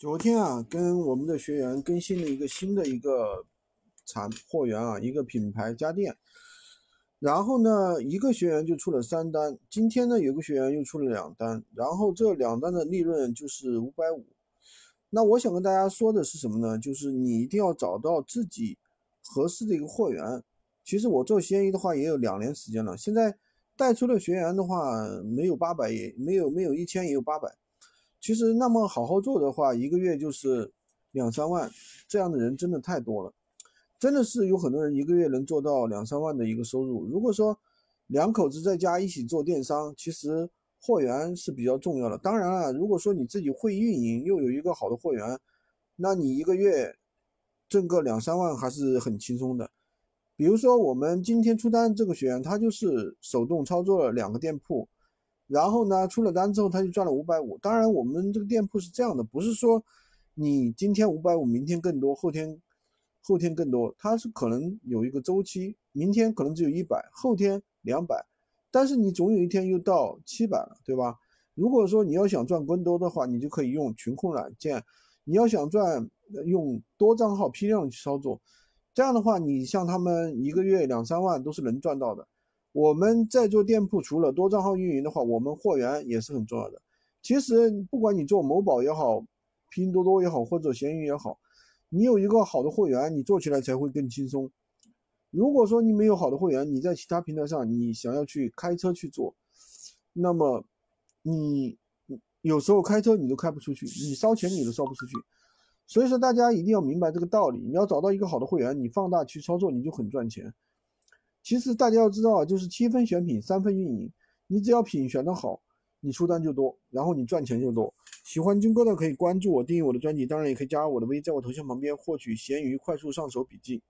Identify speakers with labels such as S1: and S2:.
S1: 昨天啊，跟我们的学员更新了一个新的一个产货源啊，一个品牌家电。然后呢，一个学员就出了三单，今天呢有个学员又出了两单，然后这两单的利润就是五百五。那我想跟大家说的是什么呢？就是你一定要找到自己合适的一个货源。其实我做闲鱼的话也有两年时间了，现在带出的学员的话没有八百，也没有没有一千，也有八百。其实那么好好做的话，一个月就是两三万，这样的人真的太多了，真的是有很多人一个月能做到两三万的一个收入。如果说两口子在家一起做电商，其实货源是比较重要的。当然了，如果说你自己会运营，又有一个好的货源，那你一个月挣个两三万还是很轻松的。比如说我们今天出单这个学员，他就是手动操作了两个店铺。然后呢，出了单之后他就赚了五百五。当然，我们这个店铺是这样的，不是说你今天五百五，明天更多，后天后天更多，它是可能有一个周期，明天可能只有一百，后天两百，但是你总有一天又到七百了，对吧？如果说你要想赚更多的话，你就可以用群控软件；你要想赚，用多账号批量去操作，这样的话，你像他们一个月两三万都是能赚到的。我们在做店铺，除了多账号运营的话，我们货源也是很重要的。其实不管你做某宝也好，拼多多也好，或者闲鱼也好，你有一个好的货源，你做起来才会更轻松。如果说你没有好的货源，你在其他平台上你想要去开车去做，那么你有时候开车你都开不出去，你烧钱你都烧不出去。所以说大家一定要明白这个道理，你要找到一个好的货源，你放大去操作，你就很赚钱。其实大家要知道啊，就是七分选品，三分运营。你只要品选的好，你出单就多，然后你赚钱就多。喜欢军哥的可以关注我，订阅我的专辑，当然也可以加我的微，在我头像旁边获取闲鱼快速上手笔记。